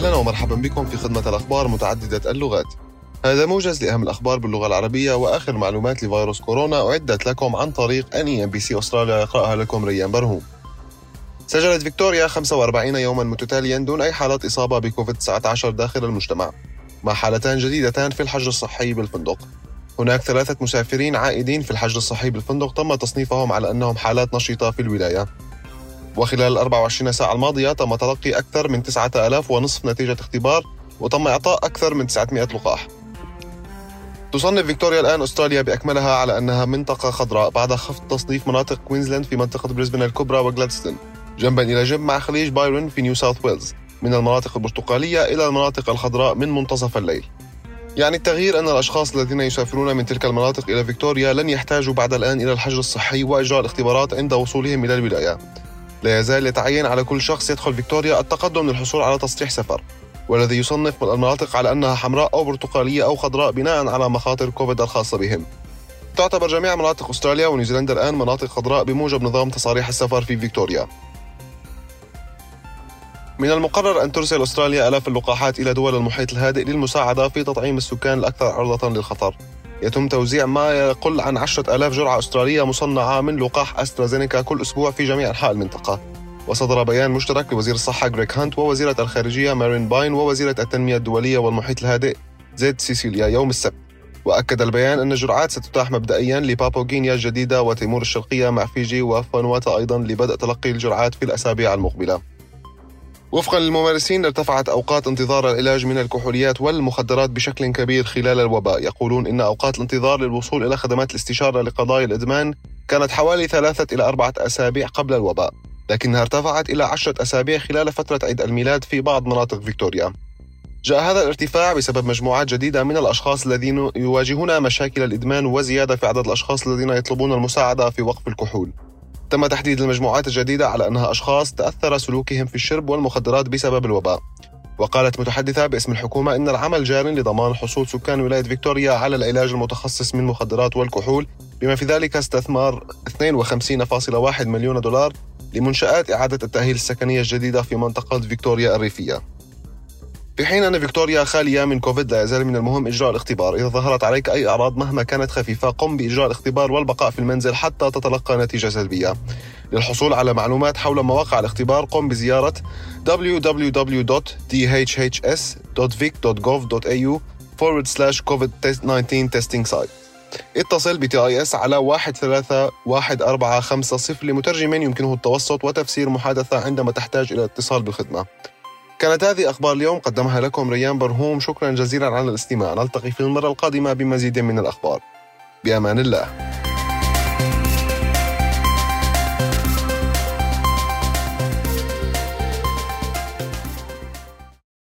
أهلا ومرحبا بكم في خدمة الأخبار متعددة اللغات. هذا موجز لأهم الأخبار باللغة العربية وآخر معلومات لفيروس كورونا أعدت لكم عن طريق NEMBC أستراليا يقرأها لكم ريان برهوم سجلت فيكتوريا 45 يوما متتاليا دون أي حالات إصابة بكوفيد 19 داخل المجتمع مع حالتان جديدتان في الحجر الصحي بالفندق. هناك ثلاثة مسافرين عائدين في الحجر الصحي بالفندق تم تصنيفهم على أنهم حالات نشيطة في الولاية. وخلال ال 24 ساعة الماضية تم تلقي أكثر من 9000 ونصف نتيجة اختبار وتم إعطاء أكثر من 900 لقاح. تصنف فيكتوريا الآن أستراليا بأكملها على أنها منطقة خضراء بعد خفض تصنيف مناطق كوينزلاند في منطقة بريسبن الكبرى وغلادستون جنبا إلى جنب مع خليج بايرون في نيو ساوث ويلز من المناطق البرتقالية إلى المناطق الخضراء من منتصف الليل. يعني التغيير أن الأشخاص الذين يسافرون من تلك المناطق إلى فيكتوريا لن يحتاجوا بعد الآن إلى الحجر الصحي وإجراء الاختبارات عند وصولهم إلى الولاية. لا يزال يتعين على كل شخص يدخل فيكتوريا التقدم للحصول على تصريح سفر والذي يصنف المناطق على أنها حمراء أو برتقالية أو خضراء بناء على مخاطر كوفيد الخاصة بهم. تعتبر جميع مناطق أستراليا ونيوزيلندا الآن مناطق خضراء بموجب نظام تصاريح السفر في فيكتوريا. من المقرر أن ترسل أستراليا آلاف اللقاحات إلى دول المحيط الهادئ للمساعدة في تطعيم السكان الأكثر عرضة للخطر. يتم توزيع ما يقل عن عشرة ألاف جرعة أسترالية مصنعة من لقاح أسترازينيكا كل أسبوع في جميع أنحاء المنطقة. وصدر بيان مشترك لوزير الصحة غريك هانت ووزيرة الخارجية مارين باين ووزيرة التنمية الدولية والمحيط الهادئ زيد سيسيليا يوم السبت. وأكد البيان أن الجرعات ستتاح مبدئيا لبابوغينيا الجديدة وتيمور الشرقية مع فيجي وفانواتا أيضا لبدء تلقي الجرعات في الأسابيع المقبلة. وفقا للممارسين ارتفعت أوقات انتظار العلاج من الكحوليات والمخدرات بشكل كبير خلال الوباء. يقولون إن أوقات الانتظار للوصول إلى خدمات الاستشارة لقضايا الإدمان كانت حوالي ثلاثة إلى أربعة أسابيع قبل الوباء لكنها ارتفعت إلى عشرة أسابيع خلال فترة عيد الميلاد في بعض مناطق فيكتوريا. جاء هذا الارتفاع بسبب مجموعات جديدة من الأشخاص الذين يواجهون مشاكل الإدمان وزيادة في عدد الأشخاص الذين يطلبون المساعدة في وقف الكحول. تم تحديد المجموعات الجديدة على أنها أشخاص تأثر سلوكهم في الشرب والمخدرات بسبب الوباء. وقالت متحدثة باسم الحكومة إن العمل جار لضمان حصول سكان ولاية فيكتوريا على العلاج المتخصص من المخدرات والكحول بما في ذلك استثمار 52.1 مليون دولار لمنشآت إعادة التأهيل السكنية الجديدة في منطقة فيكتوريا الريفية. في حين أن فيكتوريا خالية من كوفيد لا يزال من المهم إجراء الاختبار إذا ظهرت عليك أي أعراض مهما كانت خفيفة قم بإجراء الاختبار والبقاء في المنزل حتى تتلقى نتيجة سلبية. للحصول علعلى معلومات حول مواقع الاختبار قم بزيارة www.dhhs.vic.gov.au forward slash COVID-19 testing site. اتصل ب TIS على 13145 لمترجم يمكنه التوسط وتفسير محادثة عندما تحتاج إلى الاتصال بالخدمة. كانت هذه أخبار اليوم قدمها لكم ريان برهوم. شكرا جزيلا على الاستماع. نلتقي في المرة القادمة بمزيد من الأخبار. بأمان الله.